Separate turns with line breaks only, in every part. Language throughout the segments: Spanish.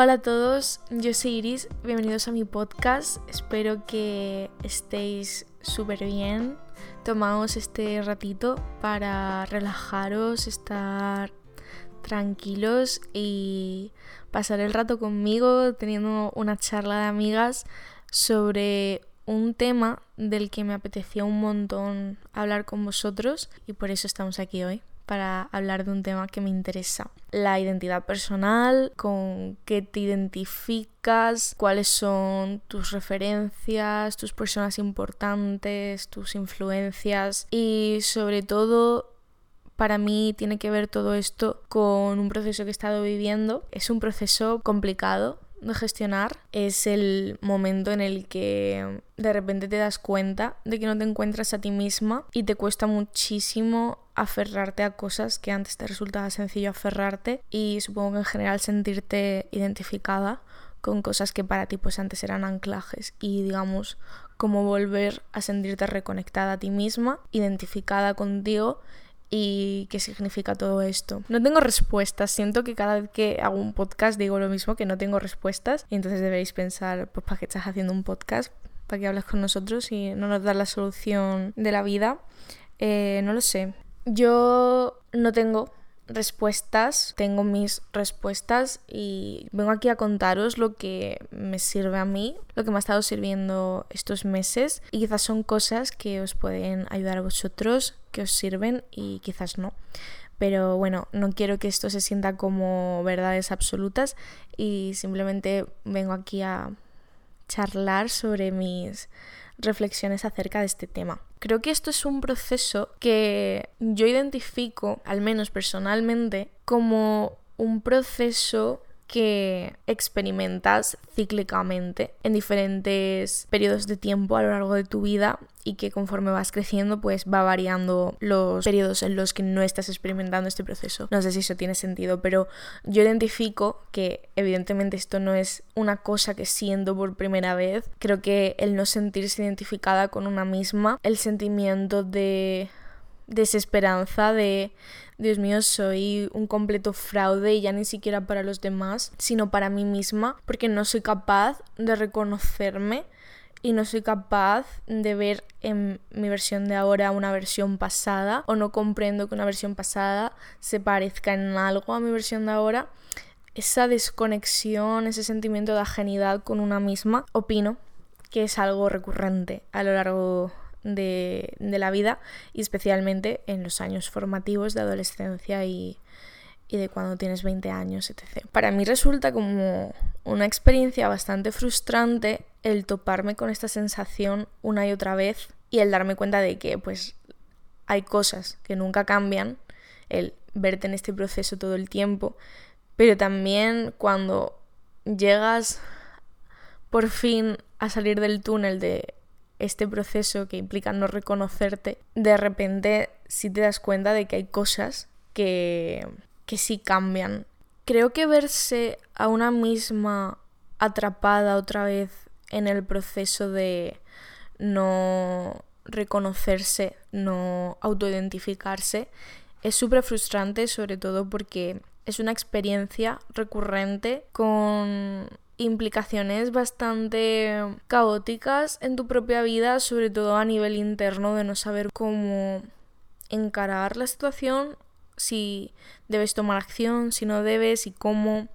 Hola a todos, yo soy Iris, bienvenidos a mi podcast, espero que estéis súper bien. Tomamos este ratito para relajaros, estar tranquilos y pasar el rato conmigo teniendo una charla de amigas sobre un tema del que me apetecía un montón hablar con vosotros y por eso estamos aquí hoy para hablar de un tema que me interesa. La identidad personal, con qué te identificas, cuáles son tus referencias, tus personas importantes, tus influencias y sobre todo para mí tiene que ver todo esto con un proceso que he estado viviendo. Es un proceso complicado de gestionar. Es el momento en el que de repente te das cuenta de que no te encuentras a ti misma y te cuesta muchísimo aferrarte a cosas que antes te resultaba sencillo aferrarte y supongo que en general sentirte identificada con cosas que para ti pues antes eran anclajes y digamos como volver a sentirte reconectada a ti misma, identificada contigo y qué significa todo esto. No tengo respuestas, siento que cada vez que hago un podcast digo lo mismo, que no tengo respuestas y entonces deberéis pensar, pues ¿para qué estás haciendo un podcast? ¿Para qué hablas con nosotros y no nos das la solución de la vida? Eh, no lo sé. Yo no tengo respuestas, tengo mis respuestas y vengo aquí a contaros lo que me sirve a mí, lo que me ha estado sirviendo estos meses y quizás son cosas que os pueden ayudar a vosotros, que os sirven y quizás no. Pero bueno, no quiero que esto se sienta como verdades absolutas y simplemente vengo aquí a charlar sobre mis reflexiones acerca de este tema. Creo que esto es un proceso que yo identifico, al menos personalmente, como un proceso que experimentas cíclicamente en diferentes periodos de tiempo a lo largo de tu vida y que conforme vas creciendo pues va variando los periodos en los que no estás experimentando este proceso. No sé si eso tiene sentido, pero yo identifico que evidentemente esto no es una cosa que siento por primera vez. Creo que el no sentirse identificada con una misma, el sentimiento de desesperanza de Dios mío, soy un completo fraude y ya ni siquiera para los demás, sino para mí misma, porque no soy capaz de reconocerme y no soy capaz de ver en mi versión de ahora una versión pasada o no comprendo que una versión pasada se parezca en algo a mi versión de ahora. Esa desconexión, ese sentimiento de ajenidad con una misma, opino que es algo recurrente a lo largo de, la vida y especialmente en los años formativos de adolescencia y, y de cuando tienes 20 años, etc. Para mí resulta como una experiencia bastante frustrante el toparme con esta sensación una y otra vez y el darme cuenta de que pues hay cosas que nunca cambian, el verte en este proceso todo el tiempo, pero también cuando llegas por fin a salir del túnel de este proceso que implica no reconocerte, de repente sí te das cuenta de que hay cosas que, que sí cambian. Creo que verse a una misma atrapada otra vez en el proceso de no reconocerse, no autoidentificarse, es súper frustrante, sobre todo porque es una experiencia recurrente con implicaciones bastante caóticas en tu propia vida, sobre todo a nivel interno, de no saber cómo encarar la situación, si debes tomar acción, si no debes y cómo.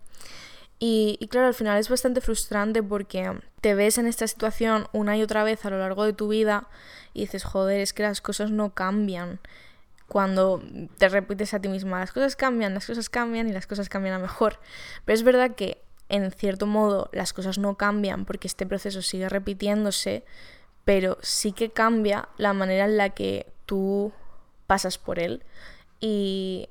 Y, claro, al final es bastante frustrante porque te ves en esta situación una y otra vez a lo largo de tu vida y dices, joder, es que las cosas no cambian. Cuando te repites a ti misma, las cosas cambian, las cosas cambian y las cosas cambian a mejor. Pero es verdad que en cierto modo las cosas no cambian porque este proceso sigue repitiéndose, pero sí que cambia la manera en la que tú pasas por él y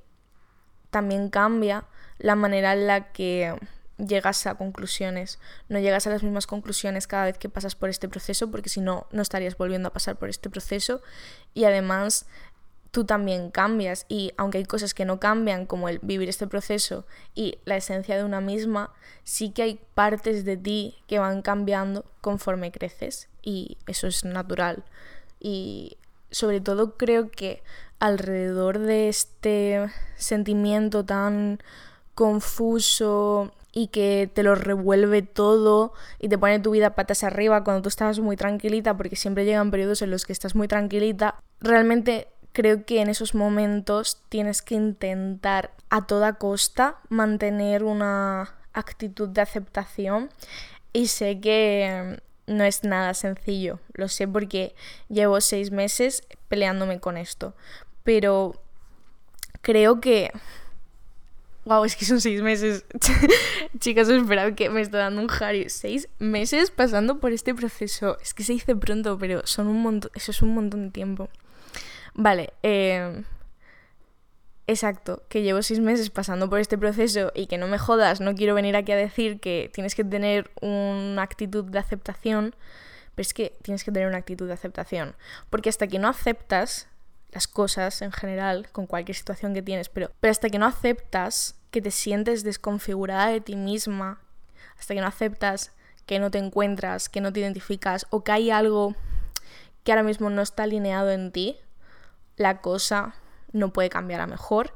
también cambia la manera en la que llegas a conclusiones. No llegas a las mismas conclusiones cada vez que pasas por este proceso porque si no, no estarías volviendo a pasar por este proceso y además tú también cambias y aunque hay cosas que no cambian, como el vivir este proceso y la esencia de una misma, sí que hay partes de ti que van cambiando conforme creces y eso es natural. Y sobre todo creo que alrededor de este sentimiento tan confuso y que te lo revuelve todo y te pone tu vida patas arriba cuando tú estabas muy tranquilita, porque siempre llegan periodos en los que estás muy tranquilita, realmente creo que en esos momentos tienes que intentar a toda costa mantener una actitud de aceptación y sé que no es nada sencillo, lo sé porque llevo seis meses peleándome con esto, pero creo que... Wow, es que son seis meses. Chicas, esperad que me está dando un Harry. Seis meses pasando por este proceso. Es que se dice pronto, pero son un montón. Eso es un montón de tiempo. Vale, eh, exacto, que llevo seis meses pasando por este proceso y que no me jodas, no quiero venir aquí a decir que tienes que tener una actitud de aceptación, pero es que tienes que tener una actitud de aceptación, porque hasta que no aceptas las cosas en general, con cualquier situación que tienes, pero, pero hasta que no aceptas que te sientes desconfigurada de ti misma, hasta que no aceptas que no te encuentras, que no te identificas o que hay algo que ahora mismo no está alineado en ti, la cosa no puede cambiar a mejor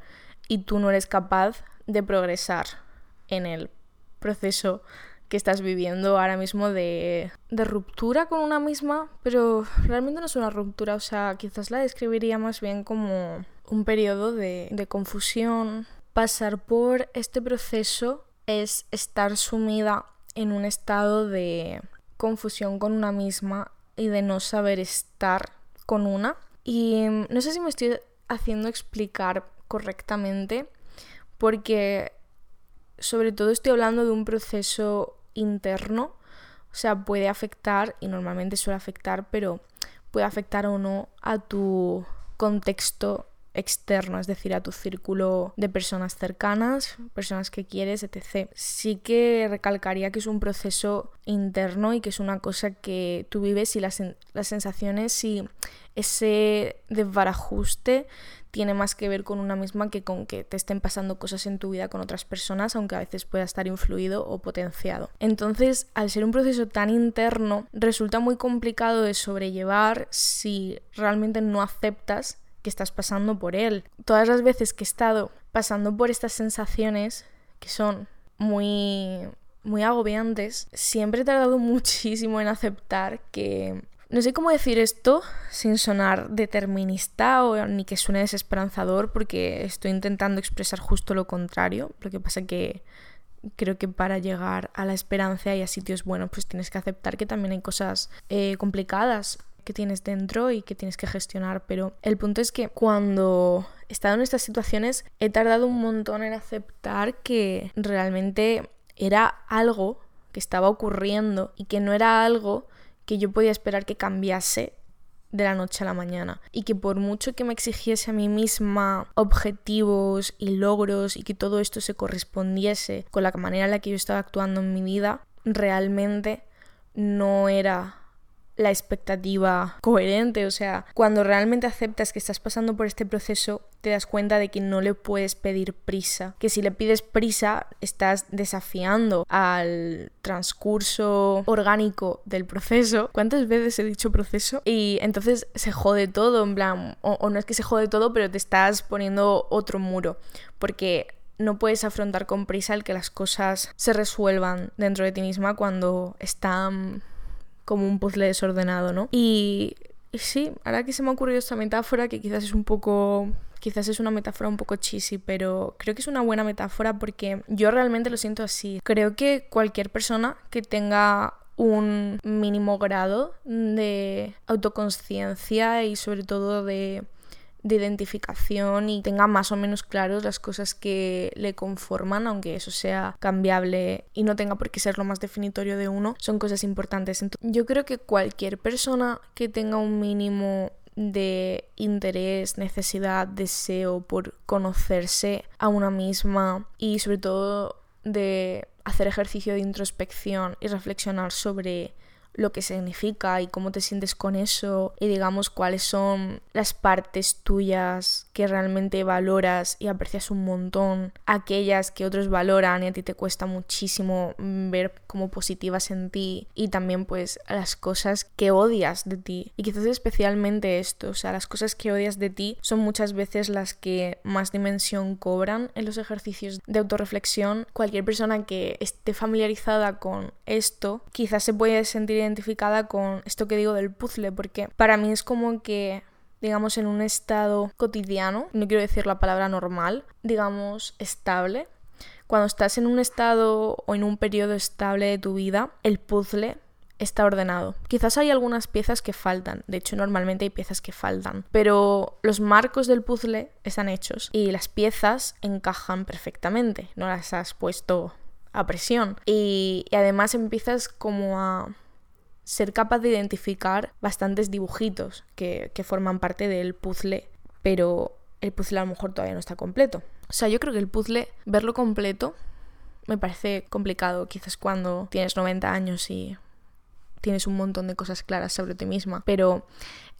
y tú no eres capaz de progresar en el proceso que estás viviendo ahora mismo de, de, ruptura con una misma, pero realmente no es una ruptura, o sea, quizás la describiría más bien como un periodo de, de confusión. Pasar por este proceso es estar sumida en un estado de confusión con una misma y de no saber estar con una y mm, no sé si me estoy haciendo explicar correctamente, porque sobre todo estoy hablando de un proceso interno, o sea, puede afectar, y normalmente suele afectar, pero puede afectar o no a tu contexto externo, es decir, a tu círculo de personas cercanas, personas que quieres, etc. Sí que recalcaría que es un proceso interno y que es una cosa que tú vives y las, las sensaciones y ese desbarajuste tiene más que ver con una misma que con que te estén pasando cosas en tu vida con otras personas, aunque a veces pueda estar influido o potenciado. Entonces, al ser un proceso tan interno, resulta muy complicado de sobrellevar si realmente no aceptas que estás pasando por él. Todas las veces que he estado pasando por estas sensaciones, que son muy muy agobiantes, siempre he tardado muchísimo en aceptar que no sé cómo decir esto sin sonar determinista o ni que suene desesperanzador porque estoy intentando expresar justo lo contrario. Lo que pasa que creo que para llegar a la esperanza y a sitios buenos pues tienes que aceptar que también hay cosas eh, complicadas que tienes dentro y que tienes que gestionar. Pero el punto es que cuando he estado en estas situaciones he tardado un montón en aceptar que realmente era algo que estaba ocurriendo y que no era algo que yo podía esperar que cambiase de la noche a la mañana y que por mucho que me exigiese a mí misma objetivos y logros y que todo esto se correspondiese con la manera en la que yo estaba actuando en mi vida, realmente no era la expectativa coherente. O sea, cuando realmente aceptas que estás pasando por este proceso, te das cuenta de que no le puedes pedir prisa. Que si le pides prisa, estás desafiando al transcurso orgánico del proceso. ¿Cuántas veces he dicho proceso? Y entonces se jode todo, en plan, o, o no es que se jode todo, pero te estás poniendo otro muro. Porque no puedes afrontar con prisa el que las cosas se resuelvan dentro de ti misma cuando están como un puzzle desordenado, ¿no? Y, sí, ahora que se me ha ocurrido esta metáfora, que quizás es un poco quizás es una metáfora un poco cheesy, pero creo que es una buena metáfora porque yo realmente lo siento así. Creo que cualquier persona que tenga un mínimo grado de autoconsciencia y sobre todo de de identificación y tenga más o menos claros las cosas que le conforman, aunque eso sea cambiable y no tenga por qué ser lo más definitorio de uno, son cosas importantes. Entonces, yo creo que cualquier persona que tenga un mínimo de interés, necesidad, deseo por conocerse a una misma y sobre todo de hacer ejercicio de introspección y reflexionar sobre lo que significa y cómo te sientes con eso y digamos cuáles son las partes tuyas que realmente valoras y aprecias un montón, aquellas que otros valoran y a ti te cuesta muchísimo ver como positivas en ti y también pues las cosas que odias de ti y quizás especialmente esto, o sea, las cosas que odias de ti son muchas veces las que más dimensión cobran en los ejercicios de autorreflexión. Cualquier persona que esté familiarizada con esto quizás se puede sentir identificada con esto que digo del puzzle porque para mí es como que digamos, en un estado cotidiano, no quiero decir la palabra normal, digamos, estable. Cuando estás en un estado o en un periodo estable de tu vida, el puzzle está ordenado. Quizás hay algunas piezas que faltan, de hecho normalmente hay piezas que faltan, pero los marcos del puzzle están hechos y las piezas encajan perfectamente, no las has puesto a presión y, y además empiezas como a ser capaz de identificar bastantes dibujitos que, forman parte del puzzle, pero el puzzle a lo mejor todavía no está completo. O sea, yo creo que el puzzle, verlo completo, me parece complicado, quizás cuando tienes 90 años y tienes un montón de cosas claras sobre ti misma. Pero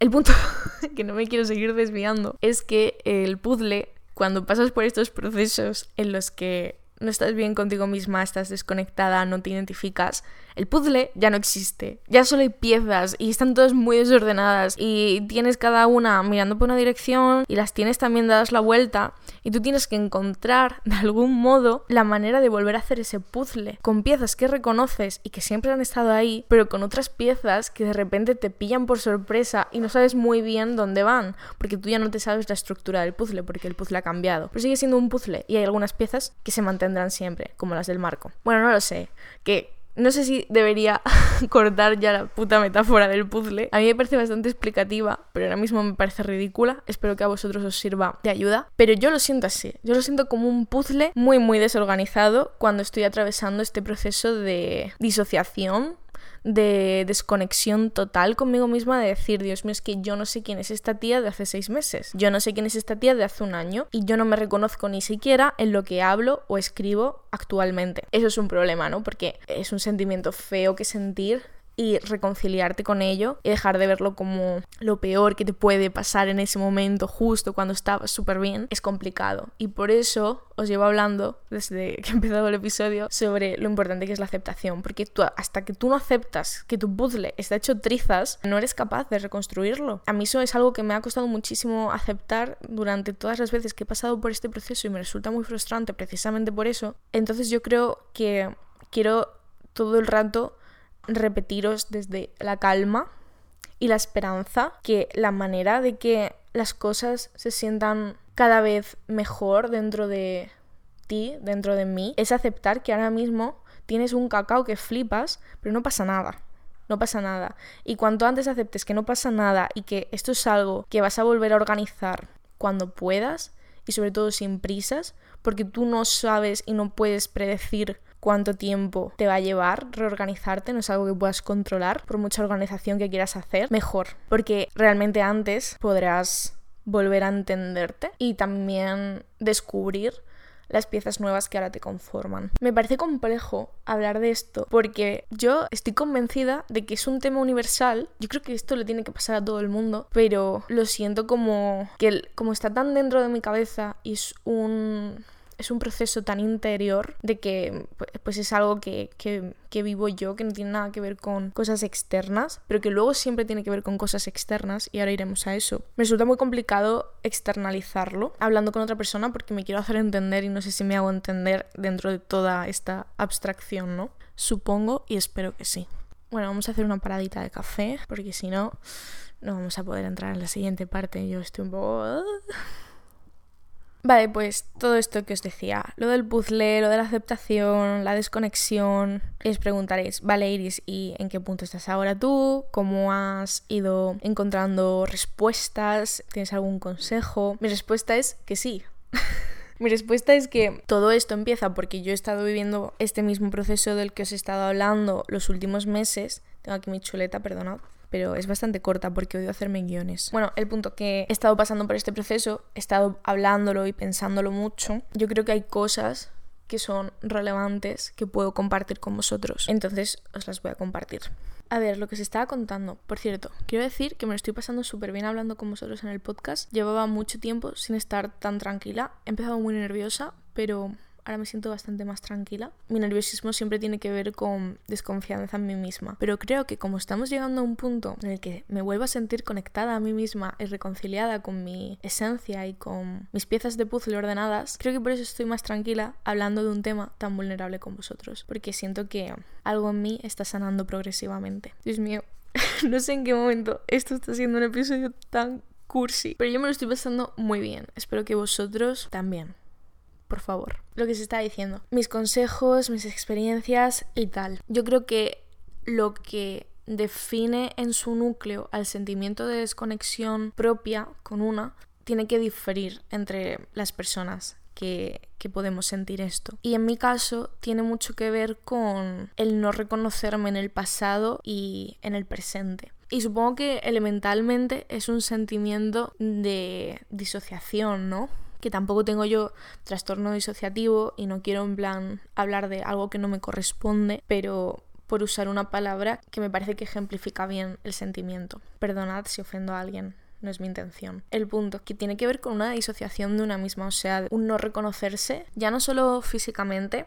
el punto que no me quiero seguir desviando es que el puzzle, cuando pasas por estos procesos en los que no estás bien contigo misma, estás desconectada, no te identificas, el puzzle ya no existe. Ya solo hay piezas y están todas muy desordenadas y tienes cada una mirando por una dirección y las tienes también dadas la vuelta y tú tienes que encontrar de algún modo la manera de volver a hacer ese puzzle con piezas que reconoces y que siempre han estado ahí, pero con otras piezas que de repente te pillan por sorpresa y no sabes muy bien dónde van, porque tú ya no te sabes la estructura del puzzle porque el puzzle ha cambiado. Pero sigue siendo un puzzle y hay algunas piezas que se mantendrán siempre, como las del marco. Bueno, no lo sé, que no sé si debería cortar ya la puta metáfora del puzzle. A mí me parece bastante explicativa, pero ahora mismo me parece ridícula. Espero que a vosotros os sirva de ayuda. Pero yo lo siento así. Yo lo siento como un puzzle muy, muy desorganizado cuando estoy atravesando este proceso de disociación de desconexión total conmigo misma de decir, Dios mío, es que yo no sé quién es esta tía de hace seis meses, yo no sé quién es esta tía de hace un año y yo no me reconozco ni siquiera en lo que hablo o escribo actualmente. Eso es un problema, ¿no? Porque es un sentimiento feo que sentir y reconciliarte con ello y dejar de verlo como lo peor que te puede pasar en ese momento, justo cuando estabas súper bien, es complicado. Y por eso os llevo hablando desde que he empezado el episodio sobre lo importante que es la aceptación, porque hasta que tú no aceptas que tu puzzle está hecho trizas, no eres capaz de reconstruirlo. A mí eso es algo que me ha costado muchísimo aceptar durante todas las veces que he pasado por este proceso y me resulta muy frustrante precisamente por eso. Entonces yo creo que quiero todo el rato repetiros desde la calma y la esperanza que la manera de que las cosas se sientan cada vez mejor dentro de ti, dentro de mí, es aceptar que ahora mismo tienes un cacao que flipas, pero no pasa nada. No pasa nada. Y cuanto antes aceptes que no pasa nada y que esto es algo que vas a volver a organizar cuando puedas y sobre todo sin prisas, porque tú no sabes y no puedes predecir cuánto tiempo te va a llevar reorganizarte, no es algo que puedas controlar por mucha organización que quieras hacer, mejor, porque realmente antes podrás volver a entenderte y también descubrir las piezas nuevas que ahora te conforman. Me parece complejo hablar de esto porque yo estoy convencida de que es un tema universal. Yo creo que esto le tiene que pasar a todo el mundo, pero lo siento como que como está tan dentro de mi cabeza y es un es un proceso tan interior de que pues es algo que, vivo yo, que no tiene nada que ver con cosas externas, pero que luego siempre tiene que ver con cosas externas y ahora iremos a eso. Me resulta muy complicado externalizarlo hablando con otra persona porque me quiero hacer entender y no sé si me hago entender dentro de toda esta abstracción, ¿no? Supongo y espero que sí. Bueno, vamos a hacer una paradita de café porque si no, no vamos a poder entrar en la siguiente parte. Yo estoy un poco... Vale, pues todo esto que os decía, lo del puzzle, lo de la aceptación, la desconexión, os preguntaréis, vale Iris, ¿y en qué punto estás ahora tú? ¿Cómo has ido encontrando respuestas? ¿Tienes algún consejo? Mi respuesta es que sí. Mi respuesta es que todo esto empieza porque yo he estado viviendo este mismo proceso del que os he estado hablando los últimos meses. Tengo aquí mi chuleta, perdonad pero es bastante corta porque odio hacerme guiones. Bueno, el punto que he estado pasando por este proceso, he estado hablándolo y pensándolo mucho. Yo creo que hay cosas que son relevantes que puedo compartir con vosotros. Entonces os las voy a compartir. A ver, lo que se estaba contando. Por cierto, quiero decir que me lo estoy pasando súper bien hablando con vosotros en el podcast. Llevaba mucho tiempo sin estar tan tranquila. He empezado muy nerviosa, pero ahora me siento bastante más tranquila. Mi nerviosismo siempre tiene que ver con desconfianza en mí misma, pero creo que como estamos llegando a un punto en el que me vuelvo a sentir conectada a mí misma y reconciliada con mi esencia y con mis piezas de puzzle ordenadas, creo que por eso estoy más tranquila hablando de un tema tan vulnerable con vosotros, porque siento que algo en mí está sanando progresivamente. Dios mío, no sé en qué momento esto está siendo un episodio tan cursi, pero yo me lo estoy pasando muy bien. Espero que vosotros también por favor. Lo que se está diciendo. Mis consejos, mis experiencias y tal. Yo creo que lo que define en su núcleo al sentimiento de desconexión propia con una tiene que diferir entre las personas que, que, podemos sentir esto. Y en mi caso tiene mucho que ver con el no reconocerme en el pasado y en el presente. Y supongo que elementalmente es un sentimiento de disociación, ¿no? Que tampoco tengo yo trastorno disociativo y no quiero en plan hablar de algo que no me corresponde, pero por usar una palabra que me parece que ejemplifica bien el sentimiento. Perdonad si ofendo a alguien, no es mi intención. El punto que tiene que ver con una disociación de una misma, o sea, un no reconocerse, ya no solo físicamente,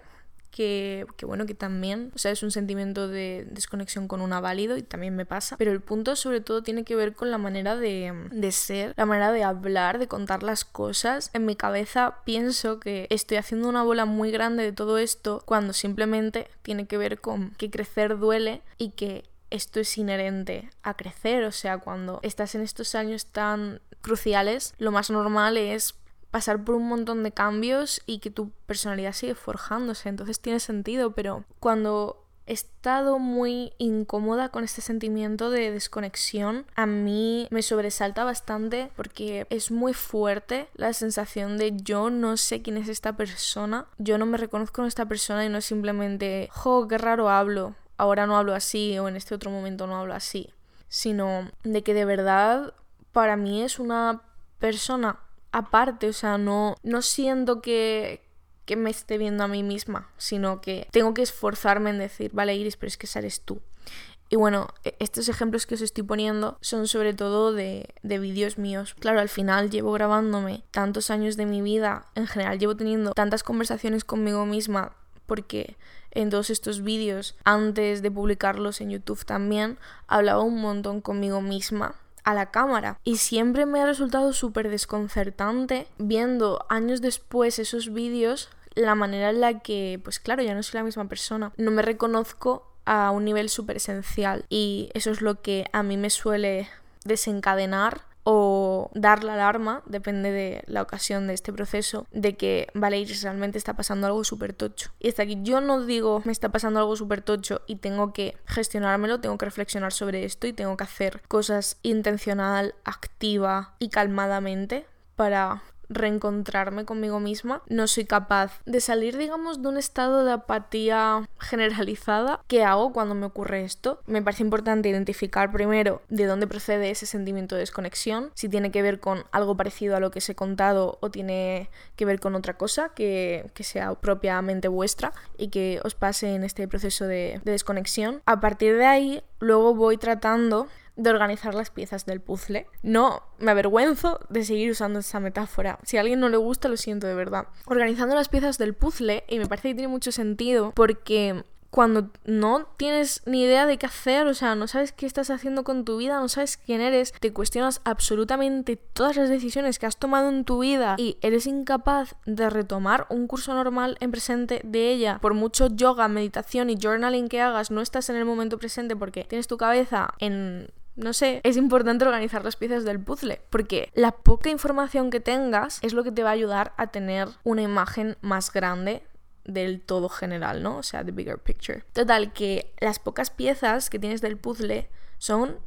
que, bueno, que también, o sea, es un sentimiento de desconexión con una válido y también me pasa, pero el punto sobre todo tiene que ver con la manera de, de ser, la manera de hablar, de contar las cosas. En mi cabeza pienso que estoy haciendo una bola muy grande de todo esto cuando simplemente tiene que ver con que crecer duele y que esto es inherente a crecer, o sea, cuando estás en estos años tan cruciales, lo más normal es pasar por un montón de cambios y que tu personalidad sigue forjándose, entonces tiene sentido, pero cuando he estado muy incómoda con este sentimiento de desconexión, a mí me sobresalta bastante porque es muy fuerte la sensación de yo no sé quién es esta persona, yo no me reconozco en esta persona y no es simplemente, jo, qué raro hablo, ahora no hablo así o en este otro momento no hablo así, sino de que de verdad para mí es una persona aparte, o sea, no, no siento que, que me esté viendo a mí misma, sino que tengo que esforzarme en decir, vale Iris, pero es que sales tú. Y bueno, e, estos ejemplos que os estoy poniendo son sobre todo de, de vídeos míos. Claro, al final llevo grabándome tantos años de mi vida, en general llevo teniendo tantas conversaciones conmigo misma, porque en todos estos vídeos, antes de publicarlos en YouTube también, hablaba un montón conmigo misma a la cámara. Y siempre me ha resultado súper desconcertante viendo años después esos vídeos la manera en la que, pues claro, ya no soy la misma persona. No me reconozco a un nivel súper esencial y eso es lo que a mí me suele desencadenar o dar la alarma, depende de la ocasión de este proceso, de que, vale, realmente está pasando algo súper tocho. Y hasta aquí yo no digo me está pasando algo súper tocho y tengo que gestionármelo, tengo que reflexionar sobre esto y tengo que hacer cosas intencional, activa y calmadamente para reencontrarme conmigo misma, no soy capaz de salir, digamos, de un estado de apatía generalizada. ¿Qué hago cuando me ocurre esto? Me parece importante identificar primero de dónde procede ese sentimiento de desconexión, si tiene que ver con algo parecido a lo que os he contado o tiene que ver con otra cosa que, sea propiamente vuestra y que os pase en este proceso de desconexión. A partir de ahí, luego voy tratando de organizar las piezas del puzzle. No, me avergüenzo de seguir usando esa metáfora. Si a alguien no le gusta, lo siento de verdad. Organizando las piezas del puzzle, y me parece que tiene mucho sentido, porque cuando no tienes ni idea de qué hacer, o sea, no sabes qué estás haciendo con tu vida, no sabes quién eres, te cuestionas absolutamente todas las decisiones que has tomado en tu vida y eres incapaz de retomar un curso normal en presente de ella, por mucho yoga, meditación y journaling que hagas, no estás en el momento presente porque tienes tu cabeza en no sé, es importante organizar las piezas del puzzle, porque la poca información que tengas es lo que te va a ayudar a tener una imagen más grande del todo general, ¿no? O sea, the bigger picture. Total, que las pocas piezas que tienes del puzzle son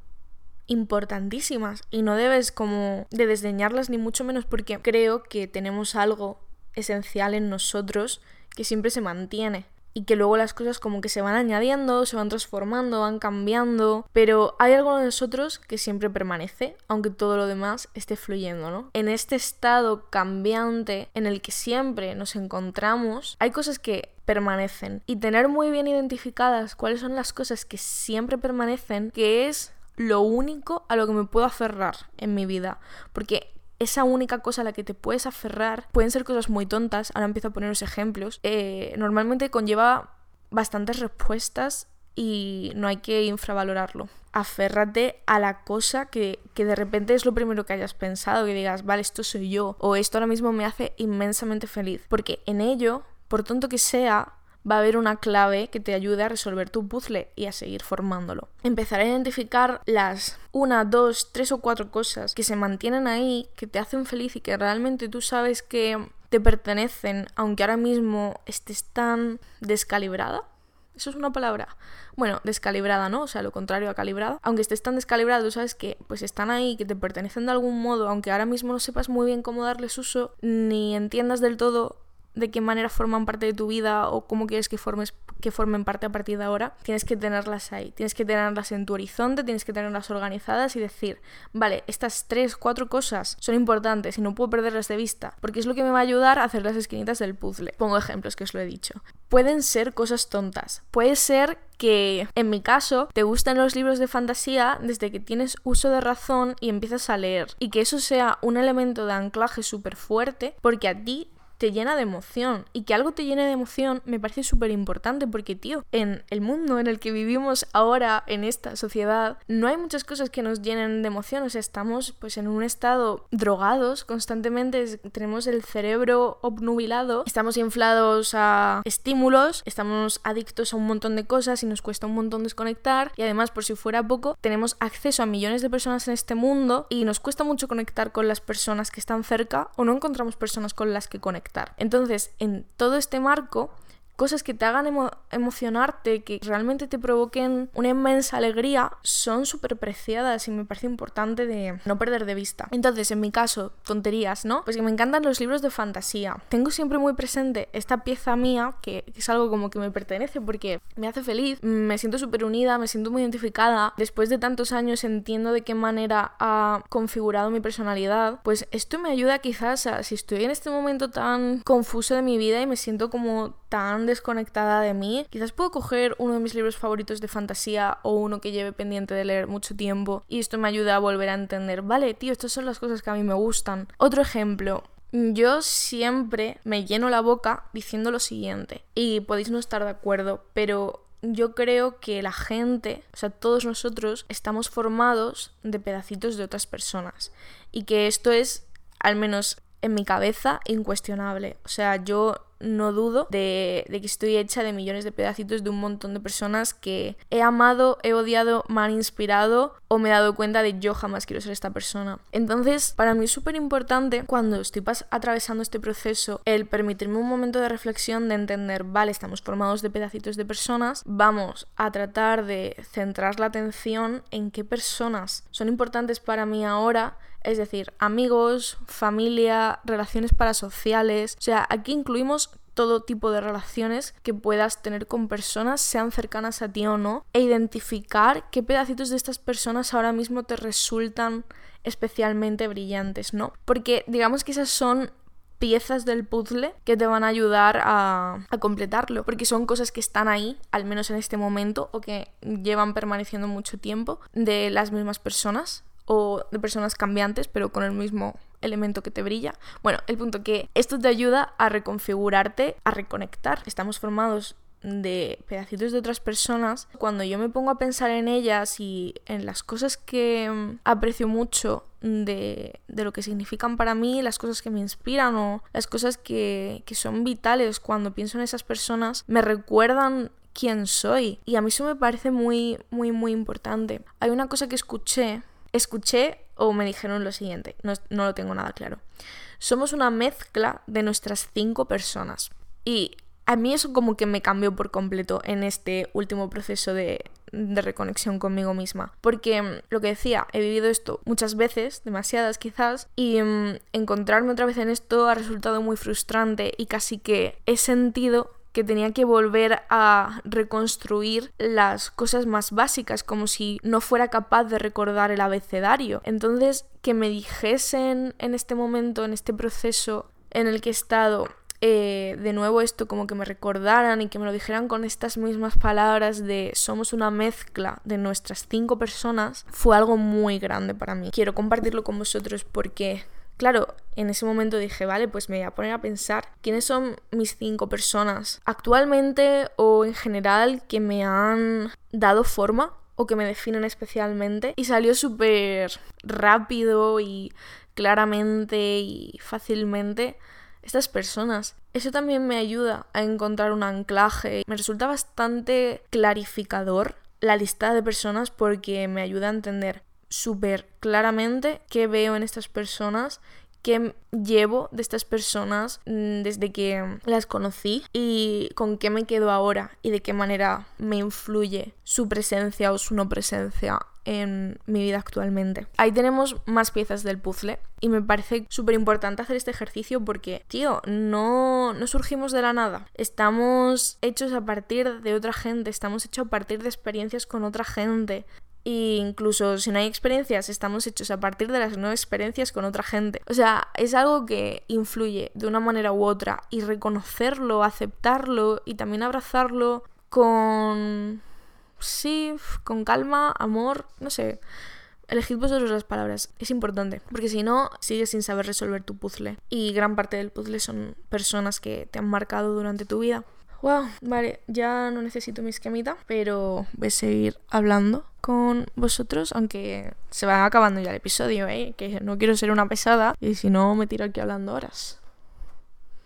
importantísimas y no debes como de desdeñarlas ni mucho menos porque creo que tenemos algo esencial en nosotros que siempre se mantiene y que luego las cosas como que se van añadiendo, se van transformando, van cambiando, pero hay algo de nosotros que siempre permanece, aunque todo lo demás esté fluyendo, ¿no? En este estado cambiante en el que siempre nos encontramos, hay cosas que permanecen y tener muy bien identificadas cuáles son las cosas que siempre permanecen, que es lo único a lo que me puedo aferrar en mi vida, porque esa única cosa a la que te puedes aferrar pueden ser cosas muy tontas, ahora empiezo a poneros ejemplos, eh, normalmente conlleva bastantes respuestas y no hay que infravalorarlo. Aférrate a la cosa que, que, de repente es lo primero que hayas pensado, que digas, vale, esto soy yo, o esto ahora mismo me hace inmensamente feliz, porque en ello, por tonto que sea, va a haber una clave que te ayude a resolver tu puzzle y a seguir formándolo. Empezar a identificar las una, dos, tres o cuatro cosas que se mantienen ahí, que te hacen feliz y que realmente tú sabes que te pertenecen, aunque ahora mismo estés tan descalibrada. ¿Eso es una palabra? Bueno, descalibrada, ¿no? O sea, lo contrario a calibrada. Aunque estés tan descalibrado, tú sabes que pues están ahí, que te pertenecen de algún modo, aunque ahora mismo no sepas muy bien cómo darles uso, ni entiendas del todo de qué manera forman parte de tu vida o cómo quieres que formes que formen parte a partir de ahora, tienes que tenerlas ahí, tienes que tenerlas en tu horizonte, tienes que tenerlas organizadas y decir, vale, estas tres, cuatro cosas son importantes y no puedo perderlas de vista, porque es lo que me va a ayudar a hacer las esquinitas del puzzle. Pongo ejemplos que os lo he dicho. Pueden ser cosas tontas, puede ser que en mi caso te gustan los libros de fantasía desde que tienes uso de razón y empiezas a leer y que eso sea un elemento de anclaje súper fuerte porque a ti te llena de emoción. Y que algo te llene de emoción me parece súper importante porque, tío, en el mundo en el que vivimos ahora, en esta sociedad, no hay muchas cosas que nos llenen de emoción. O sea, estamos pues en un estado drogados constantemente, tenemos el cerebro obnubilado, estamos inflados a estímulos, estamos adictos a un montón de cosas y nos cuesta un montón desconectar. Y además, por si fuera poco, tenemos acceso a millones de personas en este mundo y nos cuesta mucho conectar con las personas que están cerca o no encontramos personas con las que conectar. Entonces, en todo este marco, cosas que te hagan emocionarte, que realmente te provoquen una inmensa alegría, son súper preciadas y me parece importante de no perder de vista. Entonces, en mi caso, tonterías, ¿no? Pues que me encantan los libros de fantasía. Tengo siempre muy presente esta pieza mía, que, es algo como que me pertenece porque me hace feliz, me siento súper unida, me siento muy identificada. Después de tantos años entiendo de qué manera ha configurado mi personalidad. Pues esto me ayuda quizás a, si estoy en este momento tan confuso de mi vida y me siento como tan desconectada de mí, quizás puedo coger uno de mis libros favoritos de fantasía o uno que lleve pendiente de leer mucho tiempo y esto me ayuda a volver a entender, vale, tío, estas son las cosas que a mí me gustan. Otro ejemplo, yo siempre me lleno la boca diciendo lo siguiente, y podéis no estar de acuerdo, pero yo creo que la gente, o sea, todos nosotros estamos formados de pedacitos de otras personas, y que esto es, al menos en mi cabeza, incuestionable. O sea, yo no dudo de, que estoy hecha de millones de pedacitos de un montón de personas que he amado, he odiado, me han inspirado o me he dado cuenta de yo jamás quiero ser esta persona. Entonces, para mí es súper importante cuando estoy atravesando este proceso el permitirme un momento de reflexión, de entender, vale, estamos formados de pedacitos de personas, vamos a tratar de centrar la atención en qué personas son importantes para mí ahora es decir, amigos, familia, relaciones parasociales. O sea, aquí incluimos todo tipo de relaciones que puedas tener con personas, sean cercanas a ti o no, e identificar qué pedacitos de estas personas ahora mismo te resultan especialmente brillantes, ¿no? Porque digamos que esas son piezas del puzzle que te van a ayudar a, a, completarlo, porque son cosas que están ahí, al menos en este momento, o que llevan permaneciendo mucho tiempo, de las mismas personas o de personas cambiantes, pero con el mismo elemento que te brilla. Bueno, el punto que esto te ayuda a reconfigurarte, a reconectar. Estamos formados de pedacitos de otras personas, cuando yo me pongo a pensar en ellas y en las cosas que mm, aprecio mucho de, de, lo que significan para mí, las cosas que me inspiran o las cosas que, que son vitales cuando pienso en esas personas, me recuerdan quién soy. Y a mí eso me parece muy, muy, muy importante. Hay una cosa que escuché escuché o me dijeron lo siguiente, no, lo tengo nada claro. Somos una mezcla de nuestras cinco personas. Y a mí eso como que me cambió por completo en este último proceso de, de, reconexión conmigo misma. Porque mm, lo que decía, he vivido esto muchas veces, demasiadas quizás, y mm, encontrarme otra vez en esto ha resultado muy frustrante y casi que he sentido que tenía que volver a reconstruir las cosas más básicas, como si no fuera capaz de recordar el abecedario. Entonces, que me dijesen en este momento, en este proceso en el que he estado, eh, de nuevo esto como que me recordaran y que me lo dijeran con estas mismas palabras de somos una mezcla de nuestras cinco personas, fue algo muy grande para mí. Quiero compartirlo con vosotros porque Claro, en ese momento dije, vale, pues me voy a poner a pensar quiénes son mis cinco personas actualmente o en general que me han dado forma o que me definen especialmente. Y salió súper rápido y claramente y fácilmente estas personas. Eso también me ayuda a encontrar un anclaje. Me resulta bastante clarificador la lista de personas porque me ayuda a entender súper claramente qué veo en estas personas qué llevo de estas personas mm, desde que las conocí y con qué me quedo ahora y de qué manera me influye su presencia o su no presencia en mi vida actualmente. Ahí tenemos más piezas del puzzle y me parece súper importante hacer este ejercicio porque, tío, no, no surgimos de la nada. Estamos hechos a partir de otra gente, estamos hechos a partir de experiencias con otra gente. Incluso si no hay experiencias, estamos hechos a partir de las nuevas experiencias con otra gente. O sea, es algo que influye de una manera u otra y reconocerlo, aceptarlo y también abrazarlo con... Sí, con calma, amor, no sé. Elegid vosotros las palabras, es importante, porque si no, sigues sin saber resolver tu puzzle. Y gran parte del puzzle son personas que te han marcado durante tu vida. Wow, vale, ya no necesito mi esquemita, pero voy a seguir hablando con vosotros, aunque se va acabando ya el episodio, ¿eh? Que no quiero ser una pesada y si no me tiro aquí hablando horas.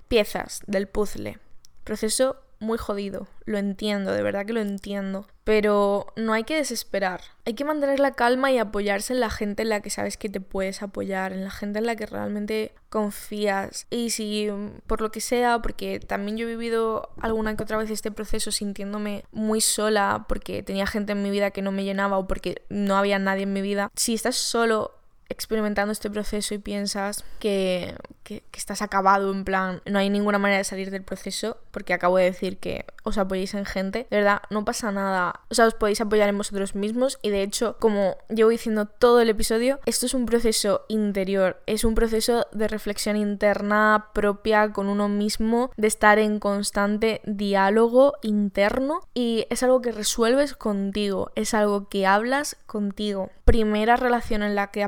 Piezas del puzzle. Proceso muy jodido, lo entiendo, de verdad que lo entiendo, pero no hay que desesperar, hay que mantener la calma y apoyarse en la gente en la que sabes que te puedes apoyar, en la gente en la que realmente confías. Y si por lo que sea, porque también yo he vivido alguna que otra vez este proceso sintiéndome muy sola porque tenía gente en mi vida que no me llenaba o porque no había nadie en mi vida, si estás solo experimentando este proceso y piensas que, que, estás acabado, en plan, no hay ninguna manera de salir del proceso, porque acabo de decir que os apoyéis en gente, de verdad, no pasa nada. O sea, os podéis apoyar en vosotros mismos y de hecho, como llevo diciendo todo el episodio, esto es un proceso interior, es un proceso de reflexión interna propia con uno mismo, de estar en constante diálogo interno y es algo que resuelves contigo, es algo que hablas contigo. Primera relación en la que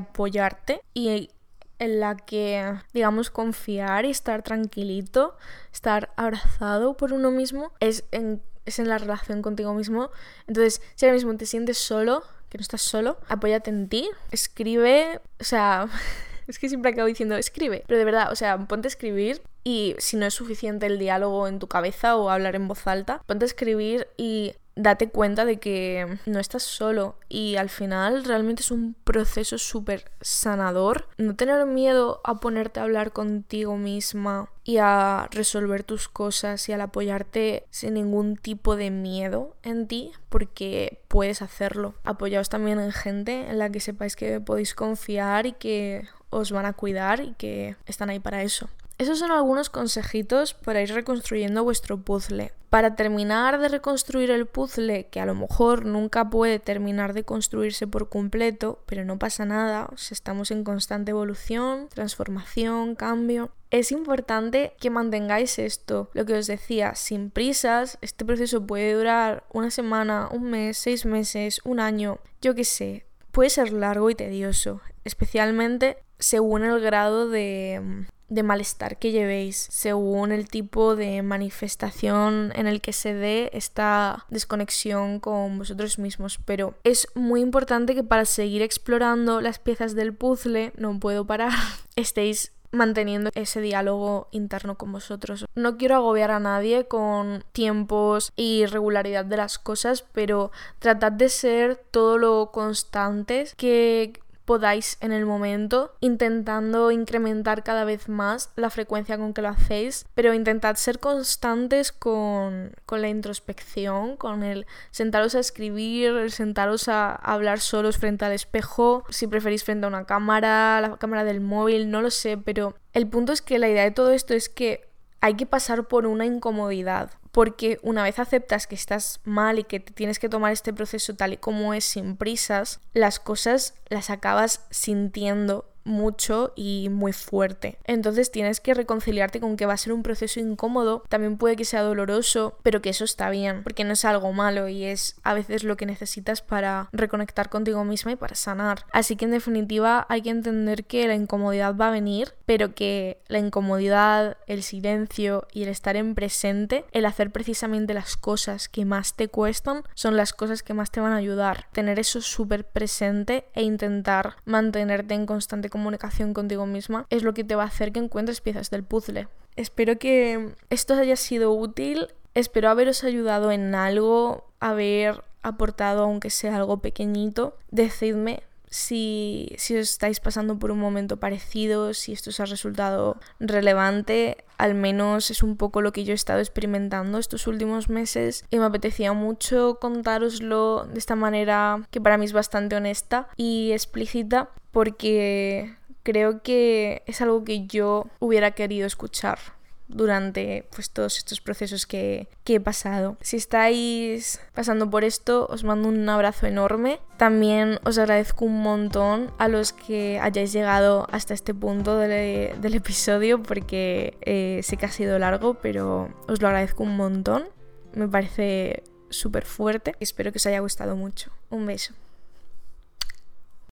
y en la que, digamos, confiar y estar tranquilito, estar abrazado por uno mismo, es en, es en la relación contigo mismo. Entonces, si ahora mismo te sientes solo, que no estás solo, apóyate en ti, escribe, o sea... Es que siempre acabo diciendo, escribe. Pero de verdad, o sea, ponte a escribir y si no es suficiente el diálogo en tu cabeza o hablar en voz alta, ponte a escribir y date cuenta de que no estás solo y al final realmente es un proceso súper sanador. No tener miedo a ponerte a hablar contigo misma y a resolver tus cosas y al apoyarte sin ningún tipo de miedo en ti porque puedes hacerlo. Apoyaos también en gente en la que sepáis que podéis confiar y que os van a cuidar y que están ahí para eso. Esos son algunos consejitos para ir reconstruyendo vuestro puzzle. Para terminar de reconstruir el puzzle, que a lo mejor nunca puede terminar de construirse por completo, pero no pasa nada, estamos en constante evolución, transformación, cambio. Es importante que mantengáis esto, lo que os decía, sin prisas. Este proceso puede durar una semana, un mes, seis meses, un año, yo qué sé. Puede ser largo y tedioso, especialmente según el grado de de malestar que llevéis según el tipo de manifestación en el que se dé esta desconexión con vosotros mismos. Pero es muy importante que para seguir explorando las piezas del puzzle, no puedo parar, estéis manteniendo ese diálogo interno con vosotros. No quiero agobiar a nadie con tiempos y regularidad de las cosas, pero tratad de ser todo lo constantes que podáis en el momento, intentando incrementar cada vez más la frecuencia con que lo hacéis, pero intentad ser constantes con, con la introspección, con el sentaros a escribir, el sentaros a, hablar solos frente al espejo, si preferís frente a una cámara, la cámara del móvil, no lo sé, pero el punto es que la idea de todo esto es que hay que pasar por una incomodidad porque una vez aceptas que estás mal y que tienes que tomar este proceso tal y como es sin prisas, las cosas las acabas sintiendo mucho y muy fuerte. Entonces tienes que reconciliarte con que va a ser un proceso incómodo, también puede que sea doloroso, pero que eso está bien, porque no es algo malo y es a veces lo que necesitas para reconectar contigo misma y para sanar. Así que en definitiva hay que entender que la incomodidad va a venir, pero que la incomodidad, el silencio y el estar en presente, el hacer precisamente las cosas que más te cuestan, son las cosas que más te van a ayudar. Tener eso súper presente e intentar mantenerte en constante comunicación contigo misma es lo que te va a hacer que encuentres piezas del puzzle. Espero que esto haya sido útil, espero haberos ayudado en algo, haber aportado aunque sea algo pequeñito. Decidme si, si, os estáis pasando por un momento parecido, si esto os ha resultado relevante, al menos es un poco lo que yo he estado experimentando estos últimos meses y me apetecía mucho contároslo de esta manera que para mí es bastante honesta y explícita porque creo que es algo que yo hubiera querido escuchar durante pues, todos estos procesos que, que, he pasado. Si estáis pasando por esto, os mando un abrazo enorme. También os agradezco un montón a los que hayáis llegado hasta este punto del, episodio porque eh, sé que ha sido largo, pero os lo agradezco un montón. Me parece súper fuerte. Espero que os haya gustado mucho. Un beso.